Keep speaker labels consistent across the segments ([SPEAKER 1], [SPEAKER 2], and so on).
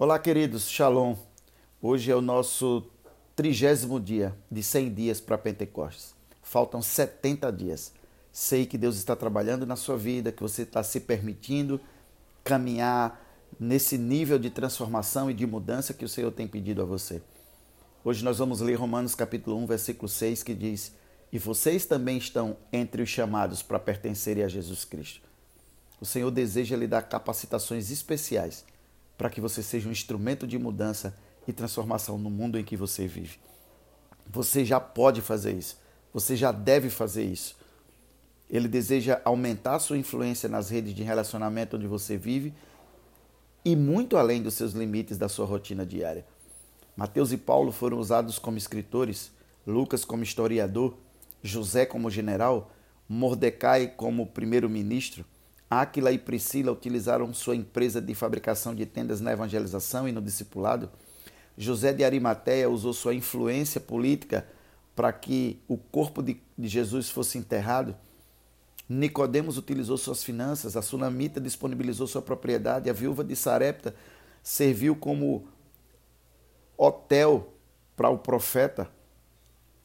[SPEAKER 1] Olá, queridos, Shalom. Hoje é o nosso trigésimo dia de 100 dias para Pentecostes. Faltam 70 dias. Sei que Deus está trabalhando na sua vida, que você está se permitindo caminhar nesse nível de transformação e de mudança que o Senhor tem pedido a você. Hoje nós vamos ler Romanos capítulo 1, versículo 6, que diz: "E vocês também estão entre os chamados para pertencerem a Jesus Cristo." O Senhor deseja lhe dar capacitações especiais para que você seja um instrumento de mudança e transformação no mundo em que você vive. Você já pode fazer isso. Você já deve fazer isso. Ele deseja aumentar sua influência nas redes de relacionamento onde você vive e muito além dos seus limites da sua rotina diária. Mateus e Paulo foram usados como escritores, Lucas como historiador, José como general, Mordecai como primeiro-ministro, Áquila e Priscila utilizaram sua empresa de fabricação de tendas na evangelização e no discipulado. José de Arimateia usou sua influência política para que o corpo de, Jesus fosse enterrado. Nicodemos utilizou suas finanças, a sunamita disponibilizou sua propriedade, a viúva de Sarepta serviu como hotel para o profeta.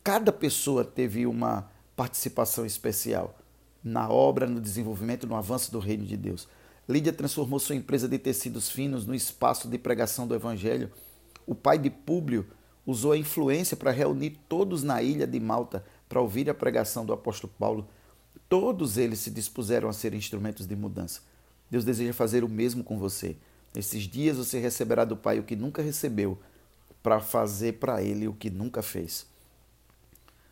[SPEAKER 1] Cada pessoa teve uma participação especial na obra, no desenvolvimento, no avanço do reino de Deus. Lídia transformou sua empresa de tecidos finos no espaço de pregação do evangelho. O pai de Públio usou a influência para reunir todos na ilha de Malta para ouvir a pregação do apóstolo Paulo. Todos eles se dispuseram a ser instrumentos de mudança. Deus deseja fazer o mesmo com você. Nesses dias você receberá do Pai o que nunca recebeu, para fazer para ele o que nunca fez.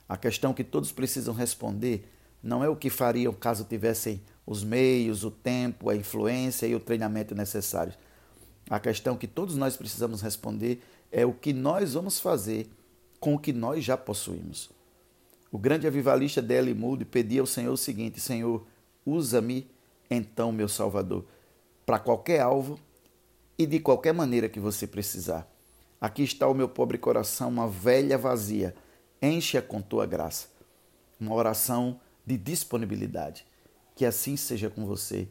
[SPEAKER 1] A questão que todos precisam responder não é o que fariam caso tivessem os meios, o tempo, a influência e o treinamento necessários. A questão que todos nós precisamos responder é o que nós vamos fazer com o que nós já possuímos. O grande avivalista D.L. Moody pedia ao Senhor o seguinte: Senhor, usa-me então, meu Salvador, para qualquer alvo e de qualquer maneira que você precisar. Aqui está o meu pobre coração, uma velha vazia. Enche-a com tua graça. Uma oração de disponibilidade. Que assim seja com você,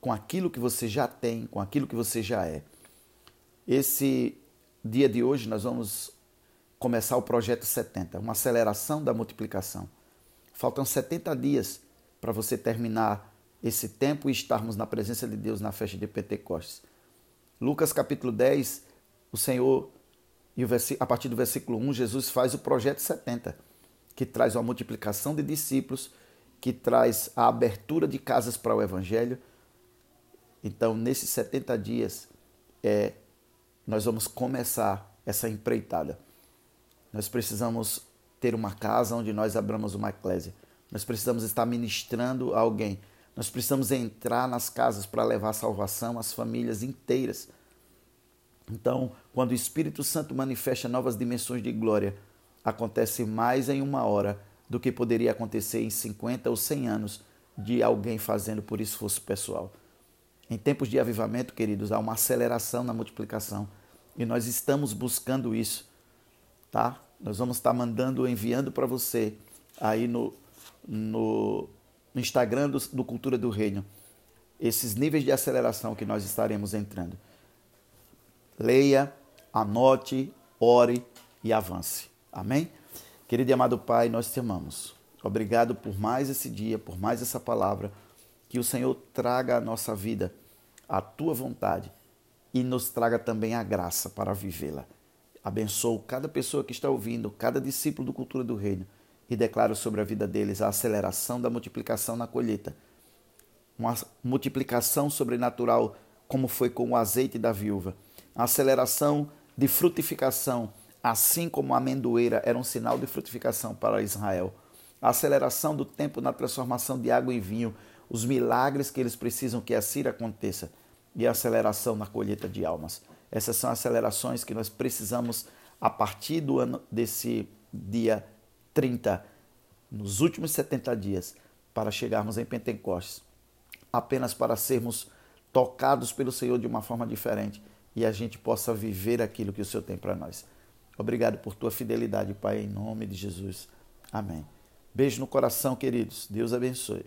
[SPEAKER 1] com aquilo que você já tem, com aquilo que você já é. Esse dia de hoje nós vamos começar o projeto 70, uma aceleração da multiplicação. Faltam 70 dias para você terminar esse tempo e estarmos na presença de Deus na festa de Pentecostes. Lucas capítulo 10, o Senhor, e a partir do versículo 1, Jesus faz o projeto 70, que traz uma multiplicação de discípulos que traz a abertura de casas para o Evangelho. Então, nesses 70 dias, é, nós vamos começar essa empreitada. Nós precisamos ter uma casa onde nós abramos uma eclésia. Nós precisamos estar ministrando a alguém. Nós precisamos entrar nas casas para levar salvação às famílias inteiras. Então, quando o Espírito Santo manifesta novas dimensões de glória, acontece mais em uma hora do que poderia acontecer em 50 ou 100 anos de alguém fazendo por esforço pessoal. Em tempos de avivamento, queridos, há uma aceleração na multiplicação e nós estamos buscando isso, tá? Nós vamos estar mandando, enviando para você aí no, no, Instagram do, do Cultura do Reino esses níveis de aceleração que nós estaremos entrando. Leia, anote, ore e avance. Amém? Querido e amado Pai, nós te amamos. Obrigado por mais esse dia, por mais essa palavra. Que o Senhor traga à nossa vida a tua vontade e nos traga também a graça para vivê-la. Abençoo cada pessoa que está ouvindo, cada discípulo do Cultura do Reino e declaro sobre a vida deles a aceleração da multiplicação na colheita. Uma multiplicação sobrenatural, como foi com o azeite da viúva. A aceleração de frutificação assim como a amendoeira era um sinal de frutificação para Israel. A aceleração do tempo na transformação de água em vinho, os milagres que eles precisam que assim aconteça e a aceleração na colheita de almas. Essas são acelerações que nós precisamos a partir do ano desse dia 30, nos últimos 70 dias, para chegarmos em Pentecostes, apenas para sermos tocados pelo Senhor de uma forma diferente e a gente possa viver aquilo que o Senhor tem para nós. Obrigado por tua fidelidade, Pai, em nome de Jesus. Amém. Beijo no coração, queridos. Deus abençoe.